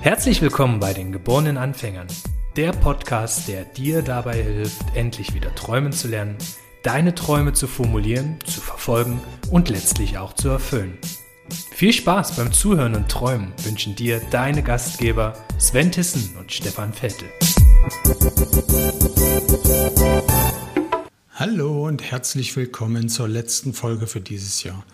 Herzlich willkommen bei den geborenen Anfängern, der Podcast, der dir dabei hilft, endlich wieder träumen zu lernen, deine Träume zu formulieren, zu verfolgen und letztlich auch zu erfüllen. Viel Spaß beim Zuhören und Träumen wünschen dir deine Gastgeber Sven Tissen und Stefan Vettel. Hallo und herzlich willkommen zur letzten Folge für dieses Jahr.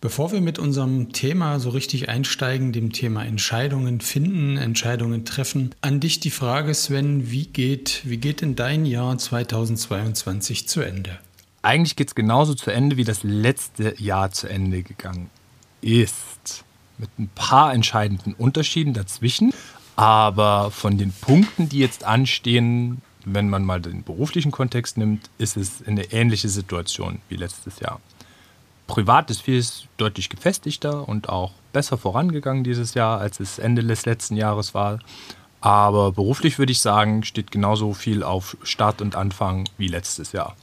Bevor wir mit unserem Thema so richtig einsteigen, dem Thema Entscheidungen finden, Entscheidungen treffen, an dich die Frage, Sven, wie geht, wie geht denn dein Jahr 2022 zu Ende? Eigentlich geht es genauso zu Ende, wie das letzte Jahr zu Ende gegangen ist. Mit ein paar entscheidenden Unterschieden dazwischen. Aber von den Punkten, die jetzt anstehen, wenn man mal den beruflichen Kontext nimmt, ist es eine ähnliche Situation wie letztes Jahr privat ist vieles deutlich gefestigter und auch besser vorangegangen dieses Jahr, als es Ende des letzten Jahres war. Aber beruflich würde ich sagen, steht genauso viel auf Start und Anfang wie letztes Jahr.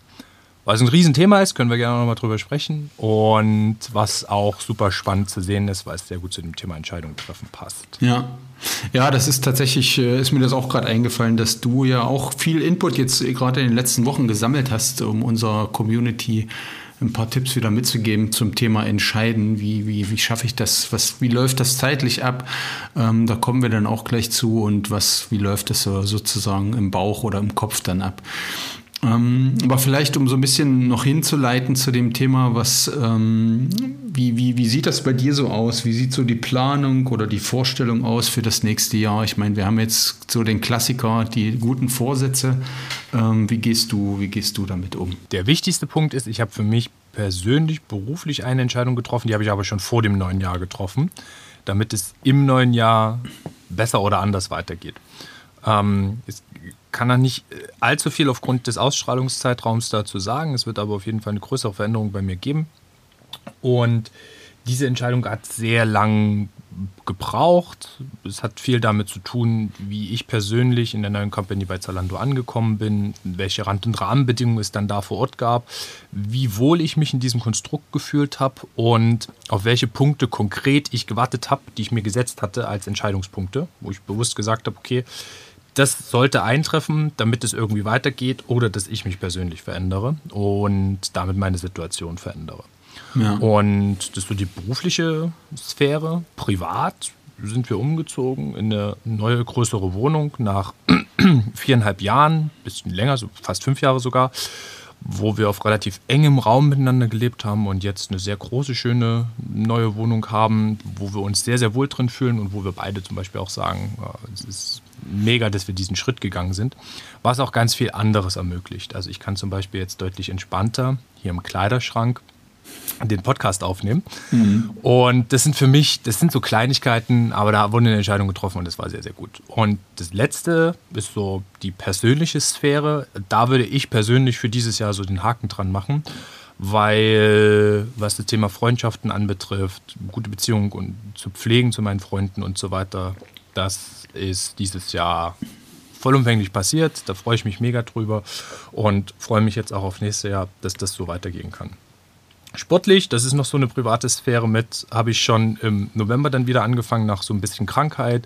Was ein Riesenthema ist, können wir gerne nochmal drüber sprechen. Und was auch super spannend zu sehen ist, weil es sehr gut zu dem Thema Entscheidung treffen passt. Ja. Ja, das ist tatsächlich, äh, ist mir das auch gerade eingefallen, dass du ja auch viel Input jetzt gerade in den letzten Wochen gesammelt hast, um unserer Community ein paar Tipps wieder mitzugeben zum Thema Entscheiden. Wie, wie, wie schaffe ich das? Was, wie läuft das zeitlich ab? Ähm, da kommen wir dann auch gleich zu. Und was, wie läuft das so sozusagen im Bauch oder im Kopf dann ab? Ähm, aber vielleicht, um so ein bisschen noch hinzuleiten zu dem Thema, was, ähm, wie, wie, wie sieht das bei dir so aus? Wie sieht so die Planung oder die Vorstellung aus für das nächste Jahr? Ich meine, wir haben jetzt so den Klassiker, die guten Vorsätze. Ähm, wie, gehst du, wie gehst du damit um? Der wichtigste Punkt ist, ich habe für mich persönlich beruflich eine Entscheidung getroffen, die habe ich aber schon vor dem neuen Jahr getroffen, damit es im neuen Jahr besser oder anders weitergeht. Ähm, es kann da nicht äh, allzu viel aufgrund des Ausstrahlungszeitraums dazu sagen. Es wird aber auf jeden Fall eine größere Veränderung bei mir geben. Und diese Entscheidung hat sehr lang gebraucht. Es hat viel damit zu tun, wie ich persönlich in der neuen Company bei Zalando angekommen bin, welche Rand- und Rahmenbedingungen es dann da vor Ort gab, wie wohl ich mich in diesem Konstrukt gefühlt habe und auf welche Punkte konkret ich gewartet habe, die ich mir gesetzt hatte als Entscheidungspunkte, wo ich bewusst gesagt habe, okay, das sollte eintreffen, damit es irgendwie weitergeht oder dass ich mich persönlich verändere und damit meine Situation verändere. Ja. Und das ist so die berufliche Sphäre. Privat sind wir umgezogen in eine neue, größere Wohnung nach viereinhalb Jahren, bisschen länger, so fast fünf Jahre sogar, wo wir auf relativ engem Raum miteinander gelebt haben und jetzt eine sehr große, schöne neue Wohnung haben, wo wir uns sehr, sehr wohl drin fühlen und wo wir beide zum Beispiel auch sagen, es ist mega, dass wir diesen Schritt gegangen sind, was auch ganz viel anderes ermöglicht. Also ich kann zum Beispiel jetzt deutlich entspannter hier im Kleiderschrank den Podcast aufnehmen. Mhm. Und das sind für mich, das sind so Kleinigkeiten, aber da wurde eine Entscheidung getroffen und das war sehr, sehr gut. Und das Letzte ist so die persönliche Sphäre. Da würde ich persönlich für dieses Jahr so den Haken dran machen, weil was das Thema Freundschaften anbetrifft, gute Beziehungen und zu pflegen zu meinen Freunden und so weiter, das ist dieses Jahr vollumfänglich passiert. Da freue ich mich mega drüber und freue mich jetzt auch auf nächstes Jahr, dass das so weitergehen kann. Sportlich, das ist noch so eine private Sphäre mit, habe ich schon im November dann wieder angefangen nach so ein bisschen Krankheit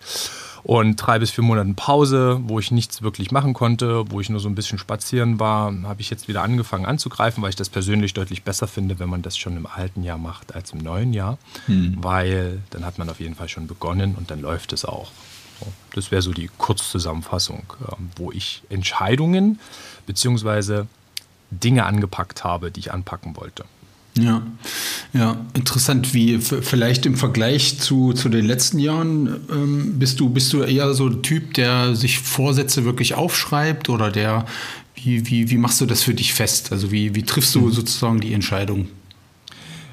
und drei bis vier Monaten Pause, wo ich nichts wirklich machen konnte, wo ich nur so ein bisschen spazieren war, habe ich jetzt wieder angefangen anzugreifen, weil ich das persönlich deutlich besser finde, wenn man das schon im alten Jahr macht als im neuen Jahr, hm. weil dann hat man auf jeden Fall schon begonnen und dann läuft es auch. Das wäre so die Kurzzusammenfassung, ähm, wo ich Entscheidungen bzw. Dinge angepackt habe, die ich anpacken wollte. Ja, ja, interessant. Wie vielleicht im Vergleich zu, zu den letzten Jahren ähm, bist du bist du eher so ein Typ, der sich Vorsätze wirklich aufschreibt oder der wie, wie, wie machst du das für dich fest? Also wie, wie triffst du mhm. sozusagen die Entscheidung?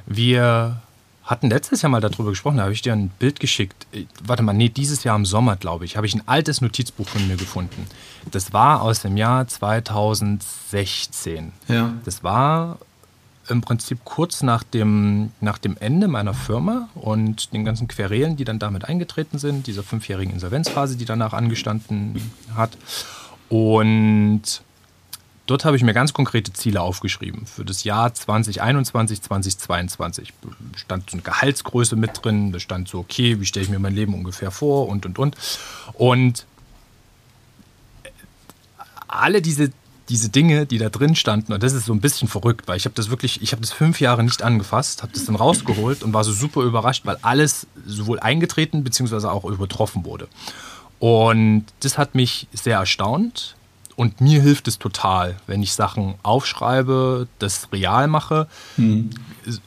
Wir hatten letztes Jahr mal darüber gesprochen, da habe ich dir ein Bild geschickt. Äh, warte mal, nee, dieses Jahr im Sommer, glaube ich, habe ich ein altes Notizbuch von mir gefunden. Das war aus dem Jahr 2016. Ja. Das war im Prinzip kurz nach dem, nach dem Ende meiner Firma und den ganzen Querelen, die dann damit eingetreten sind, dieser fünfjährigen Insolvenzphase, die danach angestanden hat. Und dort habe ich mir ganz konkrete Ziele aufgeschrieben für das Jahr 2021, 2022. Da stand so eine Gehaltsgröße mit drin, da stand so, okay, wie stelle ich mir mein Leben ungefähr vor und, und, und. Und alle diese diese Dinge, die da drin standen, und das ist so ein bisschen verrückt, weil ich habe das wirklich, ich habe das fünf Jahre nicht angefasst, habe das dann rausgeholt und war so super überrascht, weil alles sowohl eingetreten bzw. auch übertroffen wurde. Und das hat mich sehr erstaunt. Und mir hilft es total, wenn ich Sachen aufschreibe, das real mache. Mhm.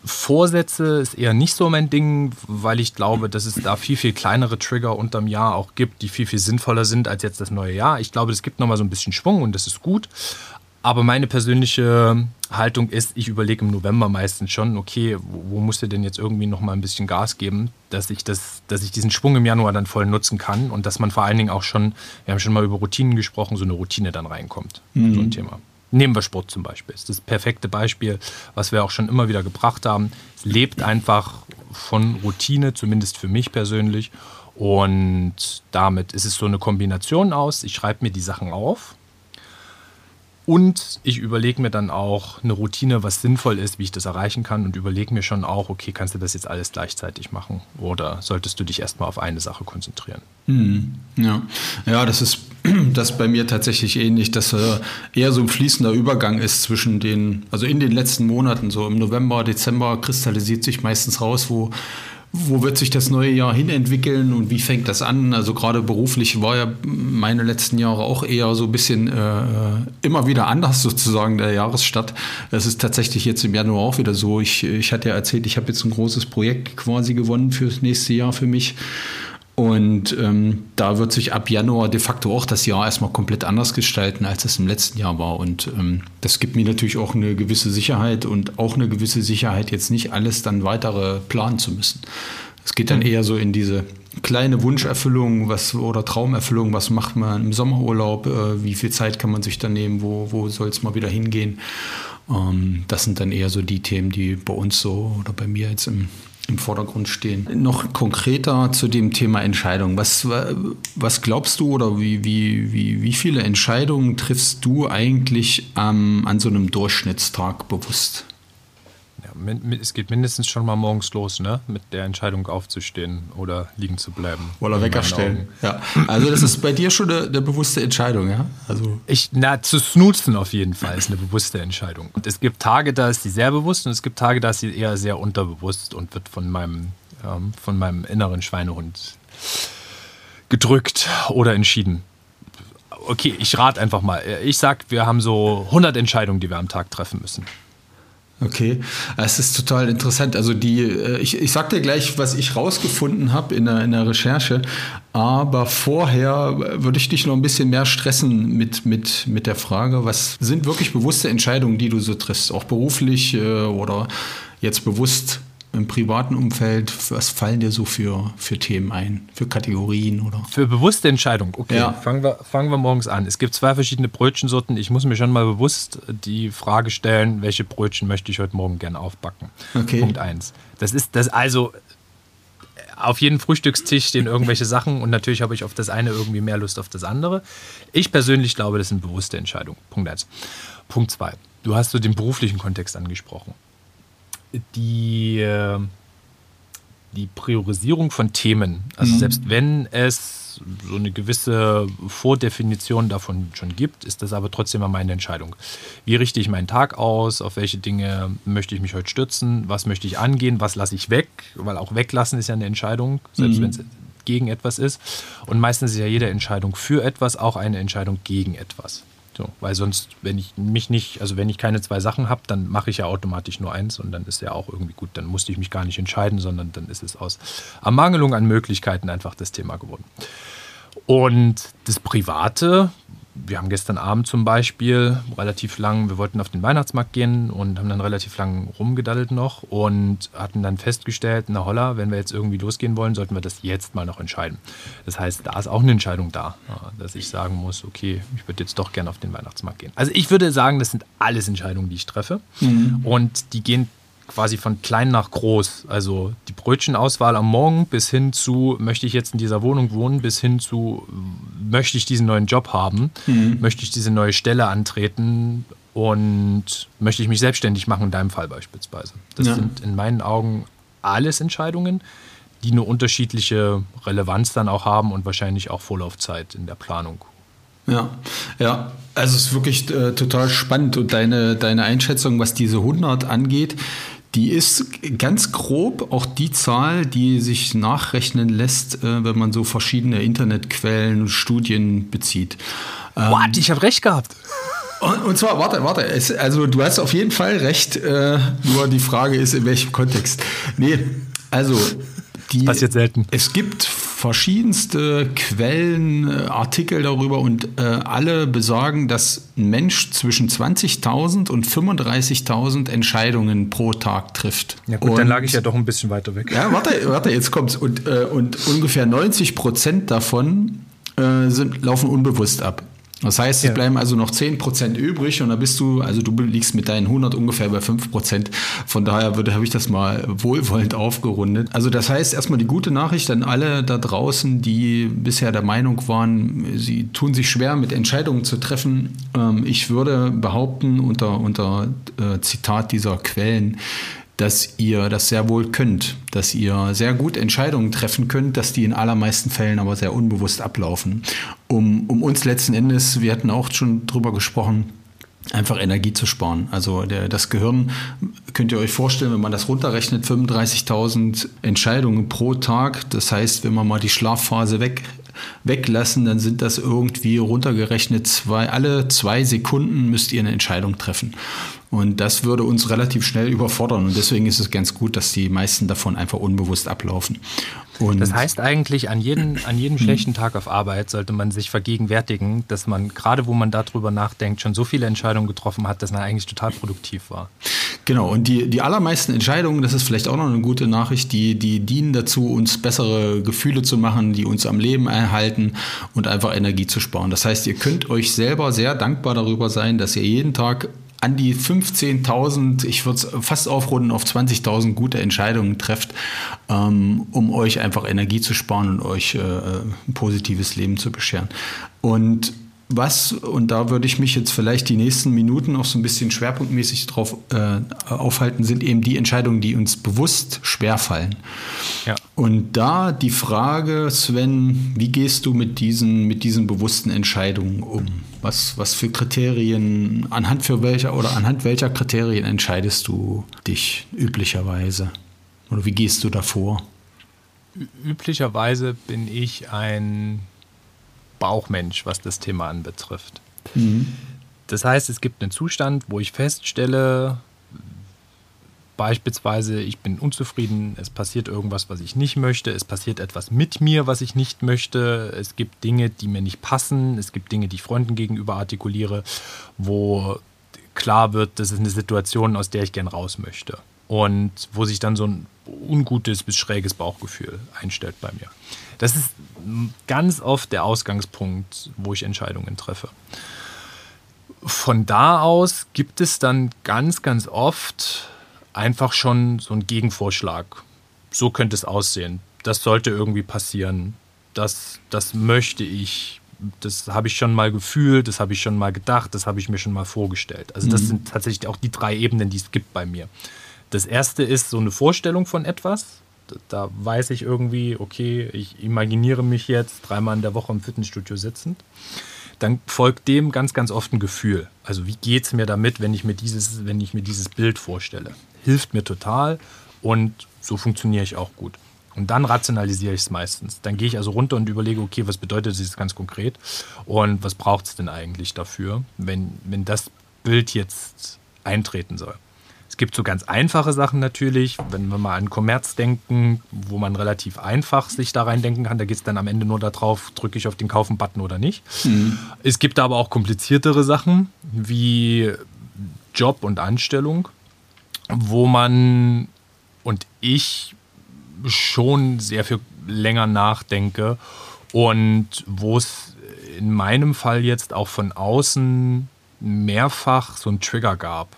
Vorsätze ist eher nicht so mein Ding, weil ich glaube, dass es da viel, viel kleinere Trigger unterm Jahr auch gibt, die viel, viel sinnvoller sind als jetzt das neue Jahr. Ich glaube, es gibt nochmal so ein bisschen Schwung und das ist gut. Aber meine persönliche Haltung ist, ich überlege im November meistens schon, okay, wo, wo musst du denn jetzt irgendwie noch mal ein bisschen Gas geben, dass ich, das, dass ich diesen Schwung im Januar dann voll nutzen kann und dass man vor allen Dingen auch schon, wir haben schon mal über Routinen gesprochen, so eine Routine dann reinkommt. Mhm. So ein Thema. Nehmen wir Sport zum Beispiel. Das ist das perfekte Beispiel, was wir auch schon immer wieder gebracht haben. Es lebt einfach von Routine, zumindest für mich persönlich. Und damit ist es so eine Kombination aus. Ich schreibe mir die Sachen auf, und ich überlege mir dann auch eine Routine, was sinnvoll ist, wie ich das erreichen kann und überlege mir schon auch, okay, kannst du das jetzt alles gleichzeitig machen oder solltest du dich erstmal auf eine Sache konzentrieren? Hm, ja. ja, das ist das bei mir tatsächlich ähnlich, dass äh, eher so ein fließender Übergang ist zwischen den, also in den letzten Monaten, so im November, Dezember kristallisiert sich meistens raus, wo wo wird sich das neue Jahr hinentwickeln und wie fängt das an? Also gerade beruflich war ja meine letzten Jahre auch eher so ein bisschen äh, immer wieder anders sozusagen der Jahresstart. Es ist tatsächlich jetzt im Januar auch wieder so. Ich, ich hatte ja erzählt, ich habe jetzt ein großes Projekt quasi gewonnen fürs nächste Jahr für mich und ähm, da wird sich ab Januar de facto auch das Jahr erstmal komplett anders gestalten, als es im letzten Jahr war. Und ähm, das gibt mir natürlich auch eine gewisse Sicherheit und auch eine gewisse Sicherheit, jetzt nicht alles dann weitere planen zu müssen. Es geht dann eher so in diese kleine Wunscherfüllung was, oder Traumerfüllung, was macht man im Sommerurlaub, äh, wie viel Zeit kann man sich dann nehmen, wo, wo soll es mal wieder hingehen. Ähm, das sind dann eher so die Themen, die bei uns so oder bei mir jetzt im im Vordergrund stehen. Noch konkreter zu dem Thema Entscheidung. Was, was glaubst du oder wie, wie, wie, wie viele Entscheidungen triffst du eigentlich ähm, an so einem Durchschnittstag bewusst? Es geht mindestens schon mal morgens los, ne? Mit der Entscheidung aufzustehen oder liegen zu bleiben. Oder Wecker stellen. Ja. Also das ist bei dir schon eine, eine, bewusste Entscheidung, ja? Also ich, na, zu snoozen auf jeden Fall ist eine bewusste Entscheidung. Und es gibt Tage, da ist sie sehr bewusst und es gibt Tage, da ist sie eher sehr unterbewusst und wird von meinem, ähm, von meinem inneren Schweinehund gedrückt oder entschieden. Okay, ich rate einfach mal. Ich sag, wir haben so 100 Entscheidungen, die wir am Tag treffen müssen. Okay, es ist total interessant. Also die, äh, ich, ich sag dir gleich, was ich rausgefunden habe in der, in der Recherche, aber vorher würde ich dich noch ein bisschen mehr stressen mit, mit, mit der Frage, was sind wirklich bewusste Entscheidungen, die du so triffst, auch beruflich äh, oder jetzt bewusst im privaten Umfeld, was fallen dir so für, für Themen ein, für Kategorien oder? Für bewusste Entscheidung, okay. Ja. Fangen, wir, fangen wir morgens an. Es gibt zwei verschiedene Brötchensorten. Ich muss mir schon mal bewusst die Frage stellen, welche Brötchen möchte ich heute Morgen gerne aufbacken. Okay. Punkt eins. Das ist das also auf jeden Frühstückstisch stehen irgendwelche Sachen und natürlich habe ich auf das eine irgendwie mehr Lust auf das andere. Ich persönlich glaube, das sind bewusste Entscheidungen. Punkt eins. Punkt zwei. Du hast so den beruflichen Kontext angesprochen die, die Priorisierung von Themen. Also mhm. selbst wenn es so eine gewisse Vordefinition davon schon gibt, ist das aber trotzdem mal meine Entscheidung. Wie richte ich meinen Tag aus? Auf welche Dinge möchte ich mich heute stürzen? Was möchte ich angehen? Was lasse ich weg? Weil auch weglassen ist ja eine Entscheidung, selbst mhm. wenn es gegen etwas ist. Und meistens ist ja jede Entscheidung für etwas auch eine Entscheidung gegen etwas. So, weil sonst, wenn ich mich nicht, also wenn ich keine zwei Sachen habe, dann mache ich ja automatisch nur eins und dann ist ja auch irgendwie gut. Dann musste ich mich gar nicht entscheiden, sondern dann ist es aus Ermangelung an Möglichkeiten einfach das Thema geworden. Und das Private, wir haben gestern Abend zum Beispiel relativ lang, wir wollten auf den Weihnachtsmarkt gehen und haben dann relativ lang rumgedaddelt noch und hatten dann festgestellt, na holla, wenn wir jetzt irgendwie losgehen wollen, sollten wir das jetzt mal noch entscheiden. Das heißt, da ist auch eine Entscheidung da, dass ich sagen muss, okay, ich würde jetzt doch gerne auf den Weihnachtsmarkt gehen. Also ich würde sagen, das sind alles Entscheidungen, die ich treffe mhm. und die gehen quasi von klein nach groß. Also die Brötchenauswahl am Morgen bis hin zu, möchte ich jetzt in dieser Wohnung wohnen, bis hin zu, möchte ich diesen neuen Job haben, mhm. möchte ich diese neue Stelle antreten und möchte ich mich selbstständig machen, in deinem Fall beispielsweise. Das ja. sind in meinen Augen alles Entscheidungen, die eine unterschiedliche Relevanz dann auch haben und wahrscheinlich auch Vorlaufzeit in der Planung. Ja, ja, also es ist wirklich äh, total spannend und deine, deine Einschätzung, was diese 100 angeht, die ist ganz grob auch die Zahl, die sich nachrechnen lässt, äh, wenn man so verschiedene Internetquellen und Studien bezieht. Ähm, What? Ich habe recht gehabt. Und, und, zwar, warte, warte, es, also du hast auf jeden Fall recht, äh, nur die Frage ist, in welchem Kontext. Nee, also die, passiert selten. Es gibt verschiedenste Quellen, äh, Artikel darüber und äh, alle besagen, dass ein Mensch zwischen 20.000 und 35.000 Entscheidungen pro Tag trifft. Ja gut, und, dann lag ich ja doch ein bisschen weiter weg. Ja, warte, warte, jetzt kommt's. Und, äh, und ungefähr 90 Prozent davon äh, sind, laufen unbewusst ab. Das heißt, es ja. bleiben also noch 10% übrig und da bist du, also du liegst mit deinen 100 ungefähr bei 5%. Von daher würde, habe ich das mal wohlwollend aufgerundet. Also das heißt, erstmal die gute Nachricht an alle da draußen, die bisher der Meinung waren, sie tun sich schwer mit Entscheidungen zu treffen. Ähm, ich würde behaupten, unter, unter äh, Zitat dieser Quellen, dass ihr das sehr wohl könnt, dass ihr sehr gut Entscheidungen treffen könnt, dass die in allermeisten Fällen aber sehr unbewusst ablaufen. Um, um uns letzten Endes, wir hatten auch schon drüber gesprochen, einfach Energie zu sparen. Also der, das Gehirn, könnt ihr euch vorstellen, wenn man das runterrechnet, 35.000 Entscheidungen pro Tag. Das heißt, wenn man mal die Schlafphase weg, weglassen, dann sind das irgendwie runtergerechnet zwei, alle zwei Sekunden müsst ihr eine Entscheidung treffen. Und das würde uns relativ schnell überfordern. Und deswegen ist es ganz gut, dass die meisten davon einfach unbewusst ablaufen. Und das heißt eigentlich, an jedem, an jedem hm. schlechten Tag auf Arbeit sollte man sich vergegenwärtigen, dass man, gerade wo man darüber nachdenkt, schon so viele Entscheidungen getroffen hat, dass man eigentlich total produktiv war. Genau, und die, die allermeisten Entscheidungen, das ist vielleicht auch noch eine gute Nachricht, die, die dienen dazu, uns bessere Gefühle zu machen, die uns am Leben erhalten und einfach Energie zu sparen. Das heißt, ihr könnt euch selber sehr dankbar darüber sein, dass ihr jeden Tag an die 15.000, ich würde es fast aufrunden auf 20.000 gute Entscheidungen trefft, ähm, um euch einfach Energie zu sparen und euch äh, ein positives Leben zu bescheren. Und was, und da würde ich mich jetzt vielleicht die nächsten Minuten noch so ein bisschen schwerpunktmäßig drauf äh, aufhalten, sind eben die Entscheidungen, die uns bewusst schwerfallen. Ja. Und da die Frage, Sven, wie gehst du mit diesen, mit diesen bewussten Entscheidungen um? Was, was für Kriterien, anhand für welcher oder anhand welcher Kriterien entscheidest du dich üblicherweise? Oder wie gehst du davor? Üblicherweise bin ich ein Bauchmensch, was das Thema anbetrifft. Mhm. Das heißt, es gibt einen Zustand, wo ich feststelle, Beispielsweise, ich bin unzufrieden, es passiert irgendwas, was ich nicht möchte, es passiert etwas mit mir, was ich nicht möchte, es gibt Dinge, die mir nicht passen, es gibt Dinge, die ich Freunden gegenüber artikuliere, wo klar wird, das ist eine Situation, aus der ich gern raus möchte. Und wo sich dann so ein ungutes bis schräges Bauchgefühl einstellt bei mir. Das ist ganz oft der Ausgangspunkt, wo ich Entscheidungen treffe. Von da aus gibt es dann ganz, ganz oft einfach schon so ein Gegenvorschlag. So könnte es aussehen. Das sollte irgendwie passieren. Das, das möchte ich. Das habe ich schon mal gefühlt, das habe ich schon mal gedacht, das habe ich mir schon mal vorgestellt. Also das mhm. sind tatsächlich auch die drei Ebenen, die es gibt bei mir. Das erste ist so eine Vorstellung von etwas. Da weiß ich irgendwie, okay, ich imaginiere mich jetzt dreimal in der Woche im Fitnessstudio sitzend dann folgt dem ganz, ganz oft ein Gefühl. Also wie geht es mir damit, wenn ich mir dieses, wenn ich mir dieses Bild vorstelle? hilft mir total und so funktioniere ich auch gut. Und dann rationalisiere ich es meistens. Dann gehe ich also runter und überlege, okay, was bedeutet das ganz konkret und was braucht es denn eigentlich dafür, wenn, wenn das Bild jetzt eintreten soll. Es gibt so ganz einfache Sachen natürlich, wenn wir mal an Kommerz denken, wo man relativ einfach sich da reindenken kann. Da geht es dann am Ende nur darauf, drücke ich auf den Kaufen-Button oder nicht. Mhm. Es gibt aber auch kompliziertere Sachen wie Job und Anstellung wo man und ich schon sehr viel länger nachdenke und wo es in meinem Fall jetzt auch von außen mehrfach so einen Trigger gab.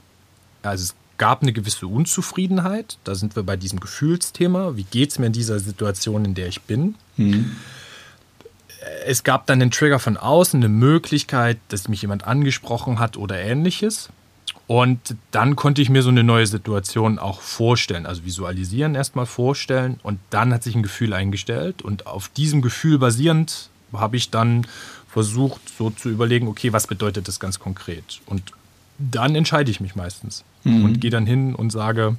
Also es gab eine gewisse Unzufriedenheit. Da sind wir bei diesem Gefühlsthema. Wie geht es mir in dieser Situation, in der ich bin? Mhm. Es gab dann den Trigger von außen, eine Möglichkeit, dass mich jemand angesprochen hat oder ähnliches. Und dann konnte ich mir so eine neue Situation auch vorstellen, also visualisieren erstmal vorstellen und dann hat sich ein Gefühl eingestellt und auf diesem Gefühl basierend habe ich dann versucht so zu überlegen, okay, was bedeutet das ganz konkret? Und dann entscheide ich mich meistens mhm. und gehe dann hin und sage,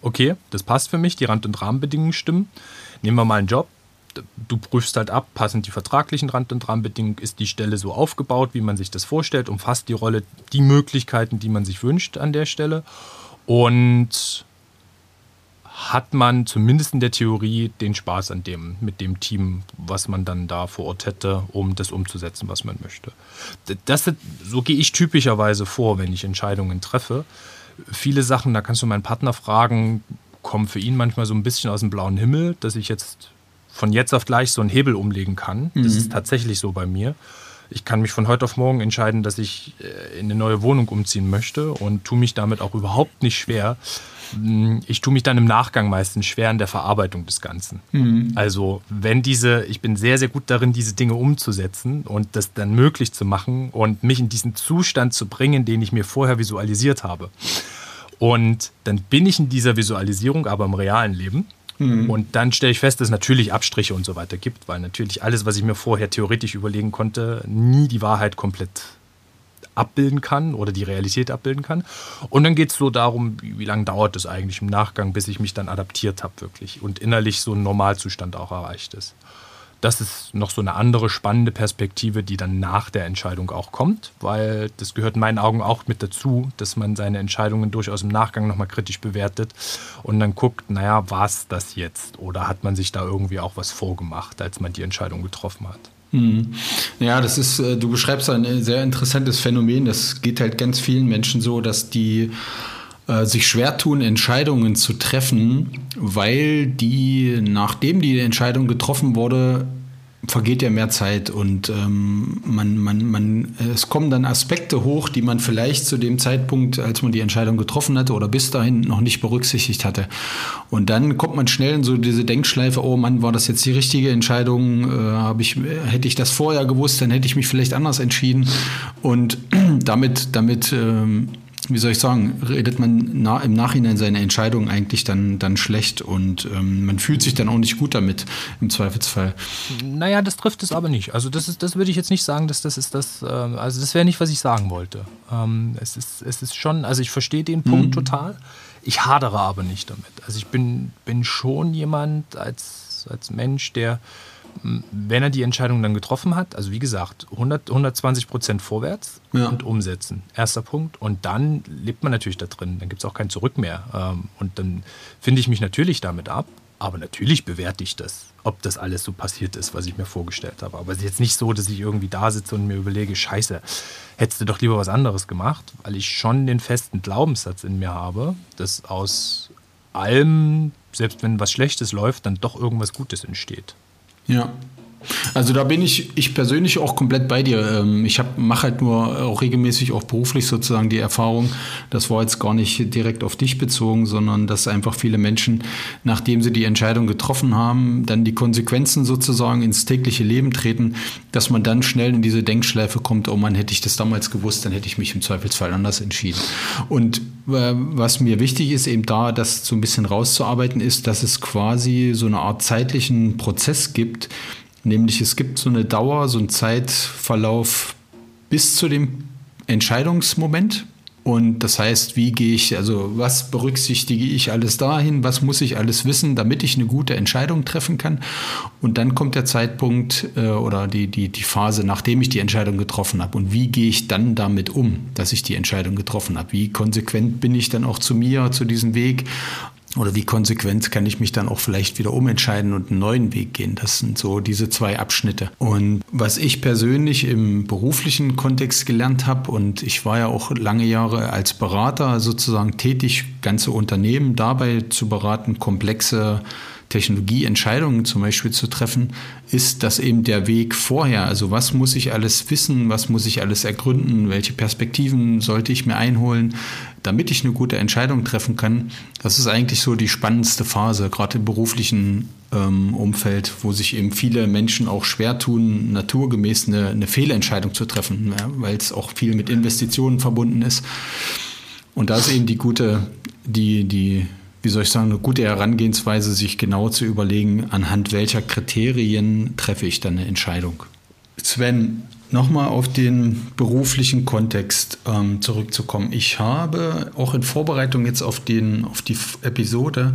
okay, das passt für mich, die Rand- und Rahmenbedingungen stimmen. Nehmen wir mal einen Job, du prüfst halt ab, passen die vertraglichen Rand- und Rahmenbedingungen, ist die Stelle so aufgebaut, wie man sich das vorstellt, umfasst die Rolle die Möglichkeiten, die man sich wünscht an der Stelle und hat man zumindest in der Theorie den Spaß an dem, mit dem Team, was man dann da vor Ort hätte, um das umzusetzen, was man möchte. Das, so gehe ich typischerweise vor, wenn ich Entscheidungen treffe. Viele Sachen, da kannst du meinen Partner fragen, kommen für ihn manchmal so ein bisschen aus dem blauen Himmel, dass ich jetzt von jetzt auf gleich so einen Hebel umlegen kann. Das mhm. ist tatsächlich so bei mir. Ich kann mich von heute auf morgen entscheiden, dass ich äh, in eine neue Wohnung umziehen möchte und tue mich damit auch überhaupt nicht schwer. Hm, ich tue mich dann im Nachgang meistens schwer in der Verarbeitung des Ganzen. Mhm. Also wenn diese, ich bin sehr, sehr gut darin, diese Dinge umzusetzen und das dann möglich zu machen und mich in diesen Zustand zu bringen, den ich mir vorher visualisiert habe. Und dann bin ich in dieser Visualisierung, aber im realen Leben. Mhm. Und dann stelle ich fest, dass es natürlich Abstriche und so weiter gibt, weil natürlich alles, was ich mir vorher theoretisch überlegen konnte, nie die Wahrheit komplett abbilden kann oder die Realität abbilden kann. Und dann geht es so darum, wie, lange dauert es eigentlich im Nachgang, bis ich mich dann adaptiert habe wirklich und innerlich so ein Normalzustand auch erreicht ist das ist noch so eine andere spannende Perspektive, die dann nach der Entscheidung auch kommt, weil das gehört in meinen Augen auch mit dazu, dass man seine Entscheidungen durchaus im Nachgang nochmal kritisch bewertet und dann guckt, naja, war es das jetzt oder hat man sich da irgendwie auch was vorgemacht, als man die Entscheidung getroffen hat. Hm. Ja, das ist, äh, du beschreibst ein sehr interessantes Phänomen. Das geht halt ganz vielen Menschen so, dass die äh, sich schwer tun, Entscheidungen zu treffen, weil die, nachdem die Entscheidung getroffen wurde, vergeht ja mehr Zeit und ähm, man, man, man, es kommen dann Aspekte hoch, die man vielleicht zu dem Zeitpunkt, als man die Entscheidung getroffen hatte oder bis dahin noch nicht berücksichtigt hatte. Und dann kommt man schnell in so diese Denkschleife, oh Mann, war das jetzt die richtige Entscheidung? Äh, ich, hätte ich das vorher gewusst, dann hätte ich mich vielleicht anders entschieden. Und damit, damit ähm, wie soll ich sagen, redet man na, im Nachhinein seine Entscheidung eigentlich dann, dann schlecht und ähm, man fühlt sich dann auch nicht gut damit im Zweifelsfall. Naja, das trifft es aber nicht. Also das ist, das würde ich jetzt nicht sagen, dass das ist das, äh, also das wäre nicht, was ich sagen wollte. Ähm, es, ist, es ist schon, also ich verstehe den Punkt mhm. total. Ich hadere aber nicht damit. Also ich bin, bin schon jemand als, als Mensch, der wenn er die Entscheidung dann getroffen hat, also wie gesagt, 100, 120 Prozent vorwärts ja. und umsetzen. Erster Punkt. Und dann lebt man natürlich da drin. Dann gibt es auch kein Zurück mehr. Ähm, und dann finde ich mich natürlich damit ab. Aber natürlich bewerte ich das, ob das alles so passiert ist, was ich mir vorgestellt habe. Aber es ist jetzt nicht so, dass ich irgendwie da sitze und mir überlege, scheiße, hättest du doch lieber was anderes gemacht, weil ich schon den festen Glaubenssatz in mir habe, dass aus allem, selbst wenn was Schlechtes läuft, dann doch irgendwas Gutes entsteht. Ja. Also da bin ich, ich persönlich auch komplett bei dir. Ähm, ich mache halt nur auch regelmäßig auch beruflich sozusagen die Erfahrung, das war jetzt gar nicht direkt auf dich bezogen, sondern dass einfach viele Menschen, nachdem sie die Entscheidung getroffen haben, dann die Konsequenzen sozusagen ins tägliche Leben treten, dass man dann schnell in diese Denkschleife kommt, oh man, hätte ich das damals gewusst, dann hätte ich mich im Zweifelsfall anders entschieden. Und äh, was mir wichtig ist, eben da das so ein bisschen rauszuarbeiten, ist, dass es quasi so eine Art zeitlichen Prozess gibt, nämlich es gibt so eine Dauer, so einen Zeitverlauf bis zu dem Entscheidungsmoment. Und das heißt, wie gehe ich, also was berücksichtige ich alles dahin, was muss ich alles wissen, damit ich eine gute Entscheidung treffen kann. Und dann kommt der Zeitpunkt äh, oder die, die, die Phase, nachdem ich die Entscheidung getroffen habe. Und wie gehe ich dann damit um, dass ich die Entscheidung getroffen habe? Wie konsequent bin ich dann auch zu mir, zu diesem Weg? Oder wie konsequent kann ich mich dann auch vielleicht wieder umentscheiden und einen neuen Weg gehen? Das sind so diese zwei Abschnitte. Und was ich persönlich im beruflichen Kontext gelernt habe, und ich war ja auch lange Jahre als Berater sozusagen tätig, ganze Unternehmen dabei zu beraten, komplexe Technologie Entscheidungen zum Beispiel zu treffen, ist das eben der Weg vorher. Also was muss ich alles wissen, was muss ich alles ergründen, welche Perspektiven sollte ich mir einholen, damit ich eine gute Entscheidung treffen kann. Das ist eigentlich so die spannendste Phase, gerade im beruflichen ähm, Umfeld, wo sich eben viele Menschen auch schwer tun, naturgemäß eine, eine Fehlentscheidung zu treffen, ja, weil es auch viel mit Investitionen verbunden ist. Und da ist eben die gute, die, die wie soll ich sagen, eine gute Herangehensweise, sich genau zu überlegen, anhand welcher Kriterien treffe ich dann eine Entscheidung. Sven, nochmal auf den beruflichen Kontext ähm, zurückzukommen. Ich habe auch in Vorbereitung jetzt auf, den, auf die Episode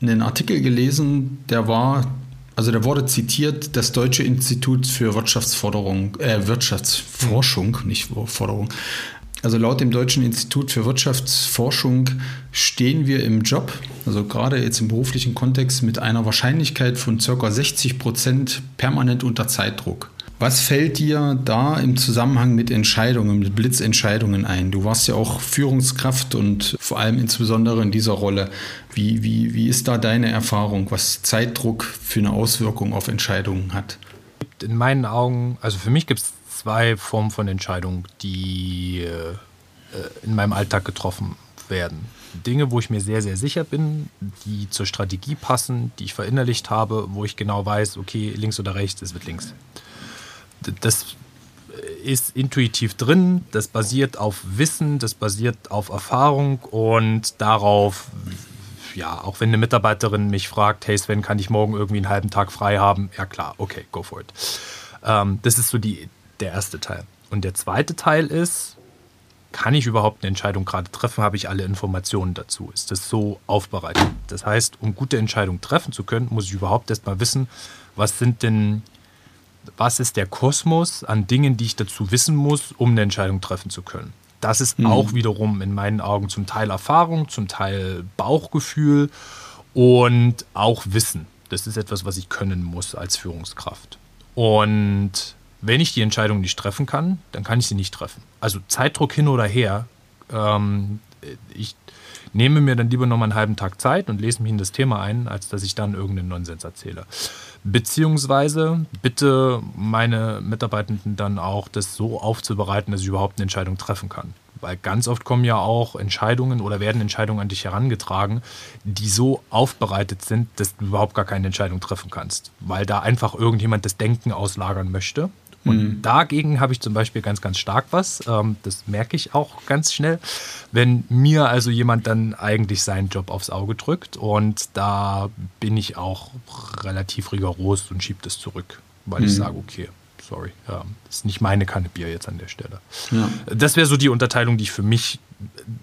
einen Artikel gelesen, der war, also der wurde zitiert, das Deutsche Institut für Wirtschaftsforderung, äh, Wirtschaftsforschung, nicht Forderung, also laut dem Deutschen Institut für Wirtschaftsforschung stehen wir im Job, also gerade jetzt im beruflichen Kontext, mit einer Wahrscheinlichkeit von ca. 60 Prozent permanent unter Zeitdruck. Was fällt dir da im Zusammenhang mit Entscheidungen, mit Blitzentscheidungen ein? Du warst ja auch Führungskraft und vor allem insbesondere in dieser Rolle. Wie, wie, wie ist da deine Erfahrung, was Zeitdruck für eine Auswirkung auf Entscheidungen hat? In meinen Augen, also für mich gibt es zwei Formen von Entscheidungen, die äh, in meinem Alltag getroffen werden. Dinge, wo ich mir sehr, sehr sicher bin, die zur Strategie passen, die ich verinnerlicht habe, wo ich genau weiß, okay, links oder rechts, es wird links. Das ist intuitiv drin, das basiert auf Wissen, das basiert auf Erfahrung und darauf, ja, auch wenn eine Mitarbeiterin mich fragt, hey Sven, kann ich morgen irgendwie einen halben Tag frei haben? Ja klar, okay, go for it. Ähm, das ist so die, der erste Teil. Und der zweite Teil ist, kann ich überhaupt eine Entscheidung gerade treffen? Habe ich alle Informationen dazu? Ist das so aufbereitet? Das heißt, um gute Entscheidungen treffen zu können, muss ich überhaupt erst mal wissen, was sind denn, was ist der Kosmos an Dingen, die ich dazu wissen muss, um eine Entscheidung treffen zu können. Das ist mhm. auch wiederum in meinen Augen zum Teil Erfahrung, zum Teil Bauchgefühl und auch Wissen. Das ist etwas, was ich können muss als Führungskraft. Und wenn ich die Entscheidung nicht treffen kann, dann kann ich sie nicht treffen. Also Zeitdruck hin oder her. Ähm, ich nehme mir dann lieber noch mal einen halben Tag Zeit und lese mich in das Thema ein, als dass ich dann irgendeinen Nonsens erzähle. Beziehungsweise bitte meine Mitarbeitenden dann auch, das so aufzubereiten, dass ich überhaupt eine Entscheidung treffen kann. Weil ganz oft kommen ja auch Entscheidungen oder werden Entscheidungen an dich herangetragen, die so aufbereitet sind, dass du überhaupt gar keine Entscheidung treffen kannst. Weil da einfach irgendjemand das Denken auslagern möchte und mhm. dagegen habe ich zum Beispiel ganz, ganz stark was. Ähm, das merke ich auch ganz schnell, wenn mir also jemand dann eigentlich seinen Job aufs Auge drückt. Und da bin ich auch relativ rigoros und schiebe das zurück, weil mhm. ich sage, okay, sorry, ja, ist nicht meine Kanne Bier jetzt an der Stelle. Ja. Das wäre so die Unterteilung, die ich für mich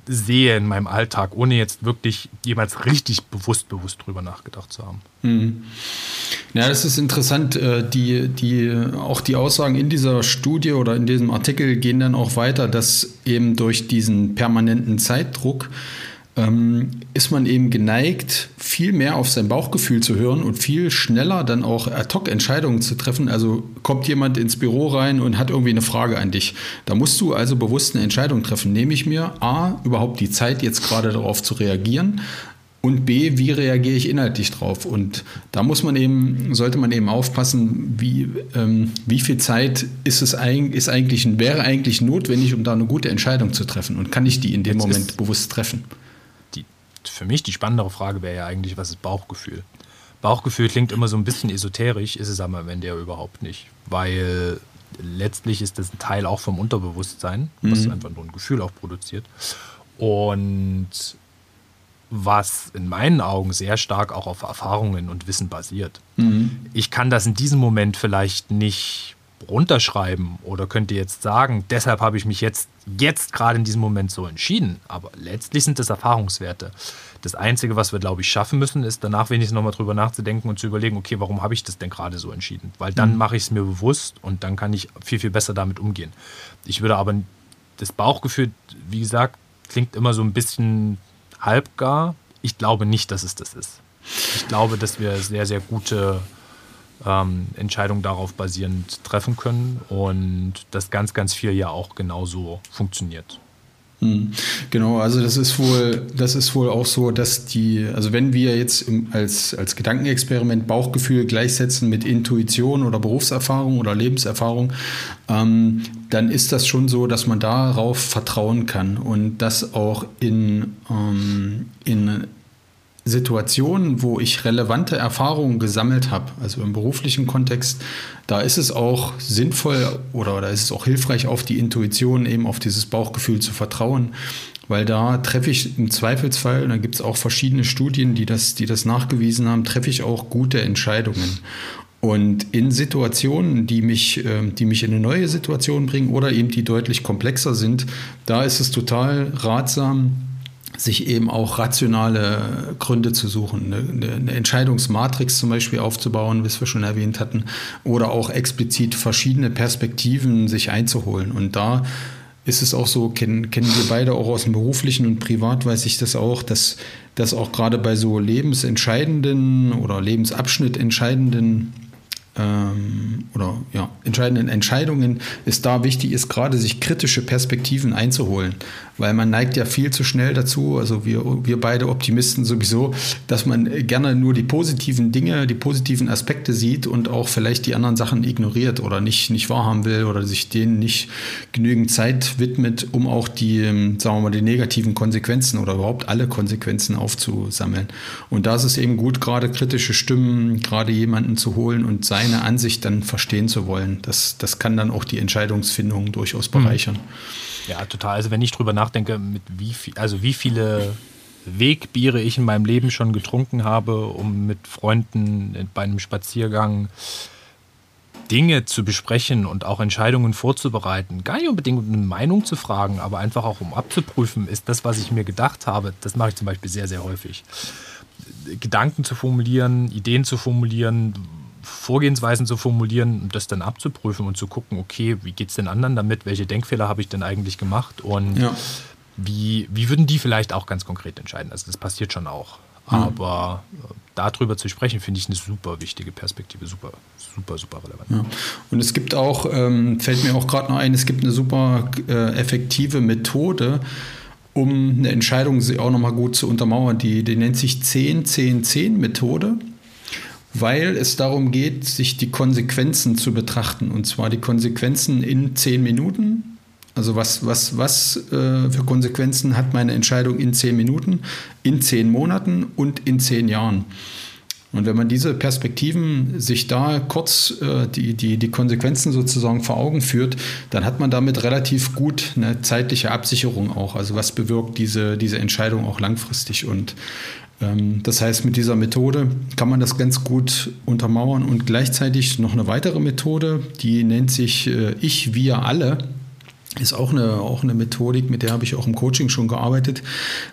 sehe in meinem Alltag, ohne jetzt wirklich jemals richtig bewusst, bewusst drüber nachgedacht zu haben. Mhm. Ja, das ist interessant. Äh, die, die, auch die Aussagen in dieser Studie oder in diesem Artikel gehen dann auch weiter, dass eben durch diesen permanenten Zeitdruck ähm, ist man eben geneigt, viel mehr auf sein Bauchgefühl zu hören und viel schneller dann auch Ad-Hoc-Entscheidungen zu treffen. Also kommt jemand ins Büro rein und hat irgendwie eine Frage an dich. Da musst du also bewusst eine Entscheidung treffen. Nehme ich mir A, überhaupt die Zeit, jetzt gerade darauf zu reagieren? Und B, wie reagiere ich inhaltlich drauf? Und da muss man eben, sollte man eben aufpassen, wie, ähm, wie viel Zeit ist es ist eigentlich, wäre eigentlich notwendig, um da eine gute Entscheidung zu treffen? Und kann ich die in dem jetzt Moment bewusst treffen? Für mich die spannendere Frage wäre ja eigentlich, was ist Bauchgefühl? Bauchgefühl klingt immer so ein bisschen esoterisch, ist es aber am Ende ja überhaupt nicht. Weil letztlich ist das ein Teil auch vom Unterbewusstsein, was mhm. einfach nur ein Gefühl auch produziert. Und was in meinen Augen sehr stark auch auf Erfahrungen und Wissen basiert. Mhm. Ich kann das in diesem Moment vielleicht nicht runterschreiben oder könnte jetzt sagen, deshalb habe ich mich jetzt, jetzt gerade in diesem Moment so entschieden. Aber letztlich sind das Erfahrungswerte. Das Einzige, was wir, glaube ich, schaffen müssen, ist danach wenigstens nochmal drüber nachzudenken und zu überlegen, okay, warum habe ich das denn gerade so entschieden? Weil dann mhm. mache ich es mir bewusst und dann kann ich viel, viel besser damit umgehen. Ich würde aber das Bauchgefühl, wie gesagt, klingt immer so ein bisschen halbgar. Ich glaube nicht, dass es das ist. Ich glaube, dass wir sehr, sehr gute ähm, Entscheidungen darauf basierend treffen können und das ganz, ganz viel ja auch genauso funktioniert. Hm. Genau, also das ist wohl, das ist wohl auch so, dass die, also wenn wir jetzt im, als, als Gedankenexperiment Bauchgefühl gleichsetzen mit Intuition oder Berufserfahrung oder Lebenserfahrung, ähm, dann ist das schon so, dass man darauf vertrauen kann und das auch in, ähm, in Situationen, wo ich relevante Erfahrungen gesammelt habe, also im beruflichen Kontext, da ist es auch sinnvoll oder da ist es auch hilfreich, auf die Intuition, eben auf dieses Bauchgefühl zu vertrauen, weil da treffe ich im Zweifelsfall, und da gibt es auch verschiedene Studien, die das, die das nachgewiesen haben, treffe ich auch gute Entscheidungen. Und in Situationen, die mich, ähm, die mich in eine neue Situation bringen oder eben die deutlich komplexer sind, da ist es total ratsam, sich eben auch rationale Gründe zu suchen, eine, Entscheidungsmatrix zum Beispiel aufzubauen, wie wir schon erwähnt hatten, oder auch explizit verschiedene Perspektiven sich einzuholen. Und da ist es auch so, kennen, kennen wir beide auch aus dem beruflichen und privat weiß ich das auch, dass, dass auch gerade bei so lebensentscheidenden oder lebensabschnittentscheidenden ähm, oder ja, entscheidenden Entscheidungen es da wichtig ist, gerade sich kritische Perspektiven einzuholen. Weil man neigt ja viel zu schnell dazu, also wir, wir beide Optimisten sowieso, dass man gerne nur die positiven Dinge, die positiven Aspekte sieht und auch vielleicht die anderen Sachen ignoriert oder nicht, nicht wahrhaben will oder sich denen nicht genügend Zeit widmet, um auch die, ähm, sagen wir mal, die negativen Konsequenzen oder überhaupt alle Konsequenzen aufzusammeln. Und da ist es eben gut, gerade kritische Stimmen, gerade jemanden zu holen und sein seine Ansicht dann verstehen zu wollen. Das, das kann dann auch die Entscheidungsfindung durchaus bereichern. Ja, total. Also wenn ich drüber nachdenke, mit wie viel, also wie viele Wegbiere ich in meinem Leben schon getrunken habe, um mit Freunden bei einem Spaziergang Dinge zu besprechen und auch Entscheidungen vorzubereiten. Gar nicht unbedingt eine Meinung zu fragen, aber einfach auch um abzuprüfen, ist das, was ich mir gedacht habe, das mache ich zum Beispiel sehr, sehr häufig. Gedanken zu formulieren, Ideen zu formulieren, Vorgehensweisen zu formulieren das dann abzuprüfen und zu gucken, okay, wie geht es den anderen damit? Welche Denkfehler habe ich denn eigentlich gemacht? Und ja. wie, wie würden die vielleicht auch ganz konkret entscheiden? Also das passiert schon auch. Mhm. Aber äh, darüber zu sprechen, finde ich eine super wichtige Perspektive, super, super, super relevant. Ja. Und es gibt auch, ähm, fällt mir auch gerade noch ein, es gibt eine super äh, effektive Methode, um eine Entscheidung auch nochmal gut zu untermauern. Die, die nennt sich 10-10-10-Methode weil es darum geht, sich die Konsequenzen zu betrachten. Und zwar die Konsequenzen in zehn Minuten. Also was, was, was äh, für Konsequenzen hat meine Entscheidung in zehn Minuten, in zehn Monaten und in zehn Jahren. Und wenn man diese Perspektiven sich da kurz äh, die, die, die Konsequenzen sozusagen vor Augen führt, dann hat man damit relativ gut eine zeitliche Absicherung auch. Also was bewirkt diese, diese Entscheidung auch langfristig. Und das heißt, mit dieser Methode kann man das ganz gut untermauern und gleichzeitig noch eine weitere Methode, die nennt sich äh, Ich, wir alle. Ist auch eine, auch eine Methodik, mit der habe ich auch im Coaching schon gearbeitet.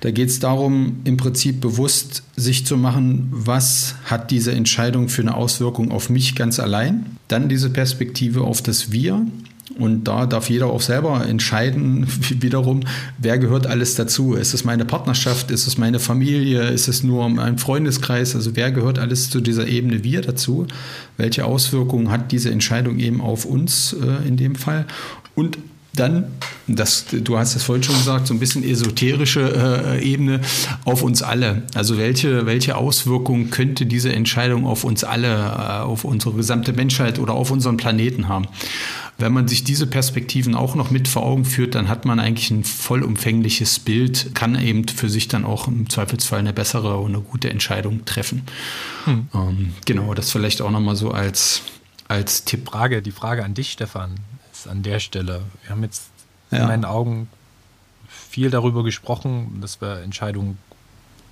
Da geht es darum, im Prinzip bewusst sich zu machen, was hat diese Entscheidung für eine Auswirkung auf mich ganz allein. Dann diese Perspektive auf das Wir und da darf jeder auch selber entscheiden, wiederum, wer gehört alles dazu. Ist es meine Partnerschaft? Ist es meine Familie? Ist es nur ein Freundeskreis? Also wer gehört alles zu dieser Ebene wir dazu? Welche Auswirkungen hat diese Entscheidung eben auf uns äh, in dem Fall? Und dann, das, du hast es vorhin schon gesagt, so ein bisschen esoterische äh, Ebene auf uns alle. Also welche, welche Auswirkungen könnte diese Entscheidung auf uns alle, äh, auf unsere gesamte Menschheit oder auf unseren Planeten haben? Wenn man sich diese Perspektiven auch noch mit vor Augen führt, dann hat man eigentlich ein vollumfängliches Bild, kann eben für sich dann auch im Zweifelsfall eine bessere und eine gute Entscheidung treffen. Hm. Ähm, genau, das vielleicht auch nochmal so als, als Tipp. Frage, die Frage an dich, Stefan, ist an der Stelle. Wir haben jetzt ja. in meinen Augen viel darüber gesprochen, dass wir Entscheidungen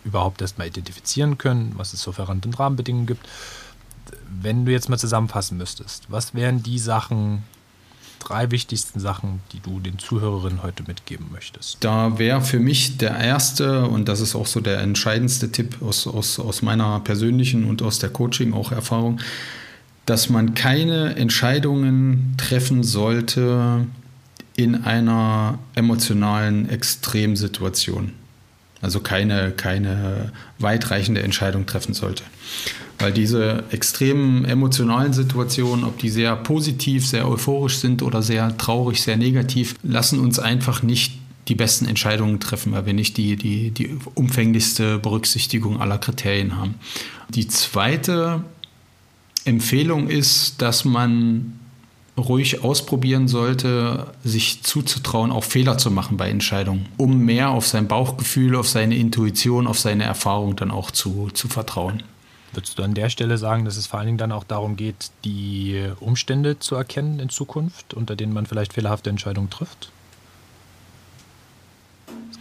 überhaupt erstmal identifizieren können, was es so verrannten Rahmenbedingungen gibt. Wenn du jetzt mal zusammenfassen müsstest, was wären die Sachen, drei wichtigsten Sachen, die du den Zuhörerinnen heute mitgeben möchtest? Da wäre für mich der erste, und das ist auch so der entscheidendste Tipp aus, aus, aus meiner persönlichen und aus der Coaching auch Erfahrung, dass man keine Entscheidungen treffen sollte in einer emotionalen Extremsituation. Also keine, keine weitreichende Entscheidung treffen sollte. Weil diese extremen emotionalen Situationen, ob die sehr positiv, sehr euphorisch sind oder sehr traurig, sehr negativ, lassen uns einfach nicht die besten Entscheidungen treffen, weil wir nicht die, die, die umfänglichste Berücksichtigung aller Kriterien haben. Die zweite Empfehlung ist, dass man ruhig ausprobieren sollte, sich zuzutrauen, auch Fehler zu machen bei Entscheidungen, um mehr auf sein Bauchgefühl, auf seine Intuition, auf seine Erfahrung dann auch zu, zu vertrauen. Würdest du an der Stelle sagen, dass es vor allen Dingen dann auch darum geht, die Umstände zu erkennen in Zukunft, unter denen man vielleicht fehlerhafte Entscheidungen trifft?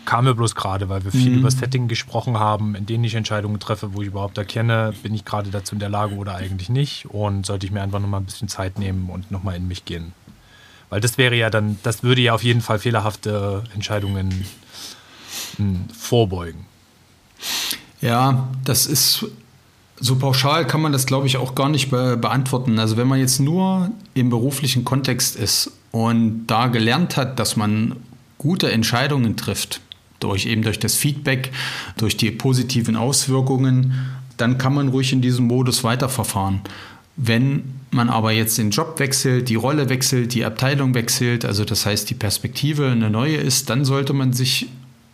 kam mir bloß gerade, weil wir viel mhm. über Setting gesprochen haben, in denen ich Entscheidungen treffe, wo ich überhaupt erkenne, bin ich gerade dazu in der Lage oder eigentlich nicht und sollte ich mir einfach nochmal ein bisschen Zeit nehmen und nochmal in mich gehen. Weil das wäre ja dann, das würde ja auf jeden Fall fehlerhafte Entscheidungen hm, vorbeugen. Ja, das ist so pauschal kann man das, glaube ich, auch gar nicht be beantworten. Also wenn man jetzt nur im beruflichen Kontext ist und da gelernt hat, dass man gute Entscheidungen trifft, durch eben durch das Feedback, durch die positiven Auswirkungen, dann kann man ruhig in diesem Modus weiterverfahren. Wenn man aber jetzt den Job wechselt, die Rolle wechselt, die Abteilung wechselt, also das heißt die Perspektive eine neue ist, dann sollte man sich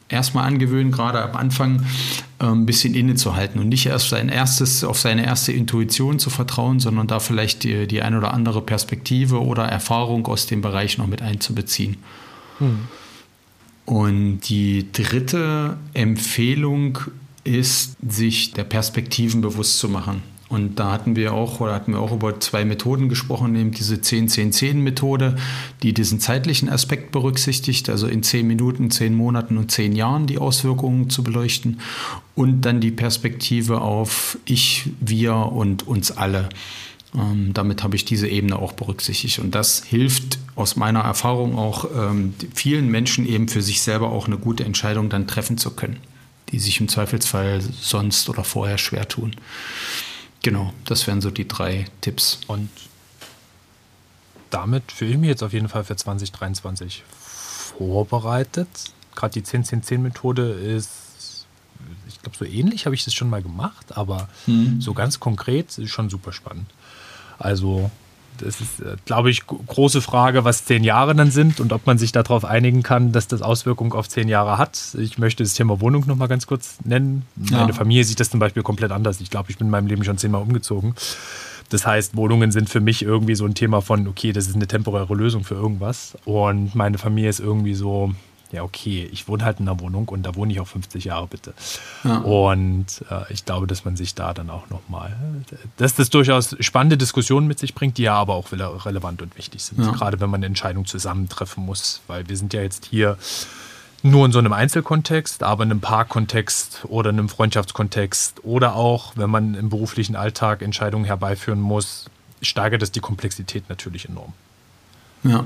erstmal angewöhnen, gerade am Anfang äh, ein bisschen innezuhalten und nicht erst sein erstes, auf seine erste Intuition zu vertrauen, sondern da vielleicht die, die ein oder andere Perspektive oder Erfahrung aus dem Bereich noch mit einzubeziehen. Hm. Und die dritte Empfehlung ist, sich der Perspektiven bewusst zu machen. Und da hatten wir auch, oder hatten wir auch über zwei Methoden gesprochen, nämlich diese 10-10-10-Methode, die diesen zeitlichen Aspekt berücksichtigt, also in zehn Minuten, zehn Monaten und zehn Jahren die Auswirkungen zu beleuchten. Und dann die Perspektive auf ich, wir und uns alle. Ähm, damit habe ich diese Ebene auch berücksichtigt. Und das hilft aus meiner Erfahrung auch ähm, vielen Menschen eben für sich selber auch eine gute Entscheidung dann treffen zu können, die sich im Zweifelsfall sonst oder vorher schwer tun. Genau, das wären so die drei Tipps. Und damit fühle ich mich jetzt auf jeden Fall für 2023 vorbereitet. Gerade die 10-10-10-Methode ist, ich glaube, so ähnlich habe ich das schon mal gemacht, aber hm. so ganz konkret ist schon super spannend. Also das ist, äh, glaube ich, große Frage, was zehn Jahre dann sind und ob man sich darauf einigen kann, dass das Auswirkungen auf zehn Jahre hat. Ich möchte das Thema Wohnung noch mal ganz kurz nennen. Ja. Meine Familie sieht das zum Beispiel komplett anders. Ich glaube, ich bin in meinem Leben schon zehnmal umgezogen. Das heißt, Wohnungen sind für mich irgendwie so ein Thema von, okay, das ist eine temporäre Lösung für irgendwas. Und meine Familie ist irgendwie so, ja, okay, ich wohne halt in einer Wohnung und da wohne ich auch 50 Jahre bitte. Ja. Und äh, ich glaube, dass man sich da dann auch nochmal, dass das durchaus spannende Diskussionen mit sich bringt, die ja aber auch relevant und wichtig sind, ja. gerade wenn man eine Entscheidung zusammentreffen muss, weil wir sind ja jetzt hier nur in so einem Einzelkontext, aber in einem Parkkontext oder in einem Freundschaftskontext oder auch, wenn man im beruflichen Alltag Entscheidungen herbeiführen muss, steigert das die Komplexität natürlich enorm. Ja,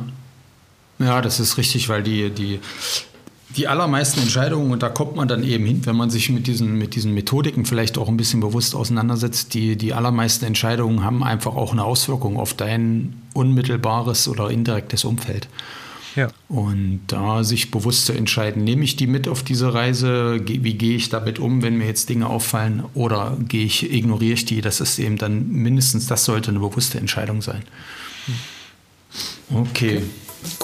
ja, das ist richtig, weil die, die, die allermeisten Entscheidungen, und da kommt man dann eben hin, wenn man sich mit diesen, mit diesen Methodiken vielleicht auch ein bisschen bewusst auseinandersetzt, die, die allermeisten Entscheidungen haben einfach auch eine Auswirkung auf dein unmittelbares oder indirektes Umfeld. Ja. Und da sich bewusst zu entscheiden, nehme ich die mit auf diese Reise, wie gehe ich damit um, wenn mir jetzt Dinge auffallen, oder gehe ich, ignoriere ich die, das ist eben dann mindestens, das sollte eine bewusste Entscheidung sein. Okay. okay.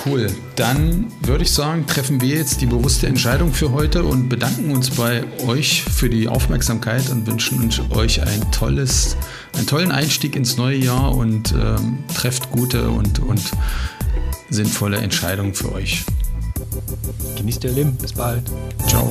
Cool. Dann würde ich sagen, treffen wir jetzt die bewusste Entscheidung für heute und bedanken uns bei euch für die Aufmerksamkeit und wünschen euch ein tolles, einen tollen Einstieg ins neue Jahr und ähm, trefft gute und, und sinnvolle Entscheidungen für euch. Genießt ihr Leben. Bis bald. Ciao.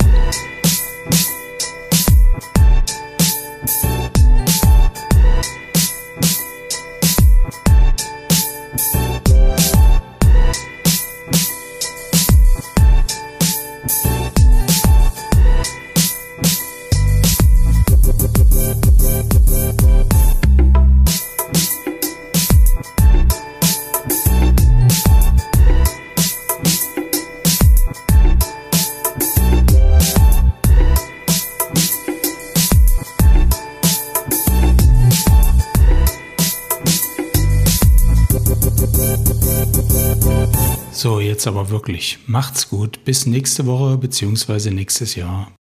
Jetzt aber wirklich. Macht's gut. Bis nächste Woche bzw. nächstes Jahr.